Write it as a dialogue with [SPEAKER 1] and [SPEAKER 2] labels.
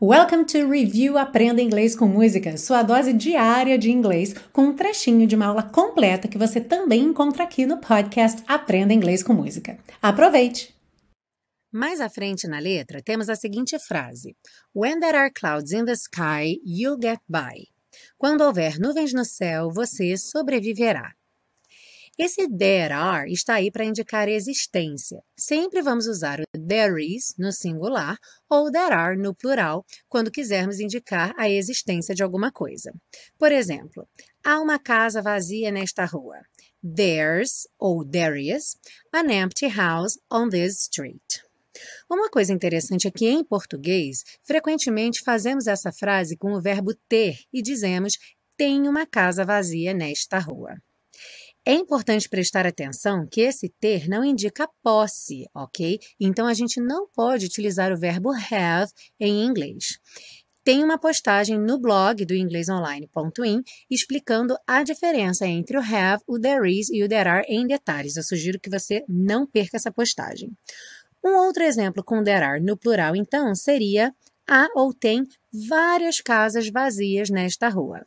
[SPEAKER 1] Welcome to Review Aprenda Inglês com Música, sua dose diária de inglês, com um trechinho de uma aula completa que você também encontra aqui no podcast Aprenda Inglês com Música. Aproveite!
[SPEAKER 2] Mais à frente na letra, temos a seguinte frase: When there are clouds in the sky, you'll get by. Quando houver nuvens no céu, você sobreviverá. Esse there are está aí para indicar existência. Sempre vamos usar o there is no singular ou there are no plural quando quisermos indicar a existência de alguma coisa. Por exemplo, há uma casa vazia nesta rua. There's ou there is an empty house on this street. Uma coisa interessante é que em português, frequentemente fazemos essa frase com o verbo ter e dizemos tem uma casa vazia nesta rua. É importante prestar atenção que esse ter não indica posse, ok? Então a gente não pode utilizar o verbo have em inglês. Tem uma postagem no blog do inglesonline.in explicando a diferença entre o have, o there is e o there are em detalhes. Eu sugiro que você não perca essa postagem. Um outro exemplo com there are no plural, então, seria há ou tem várias casas vazias nesta rua.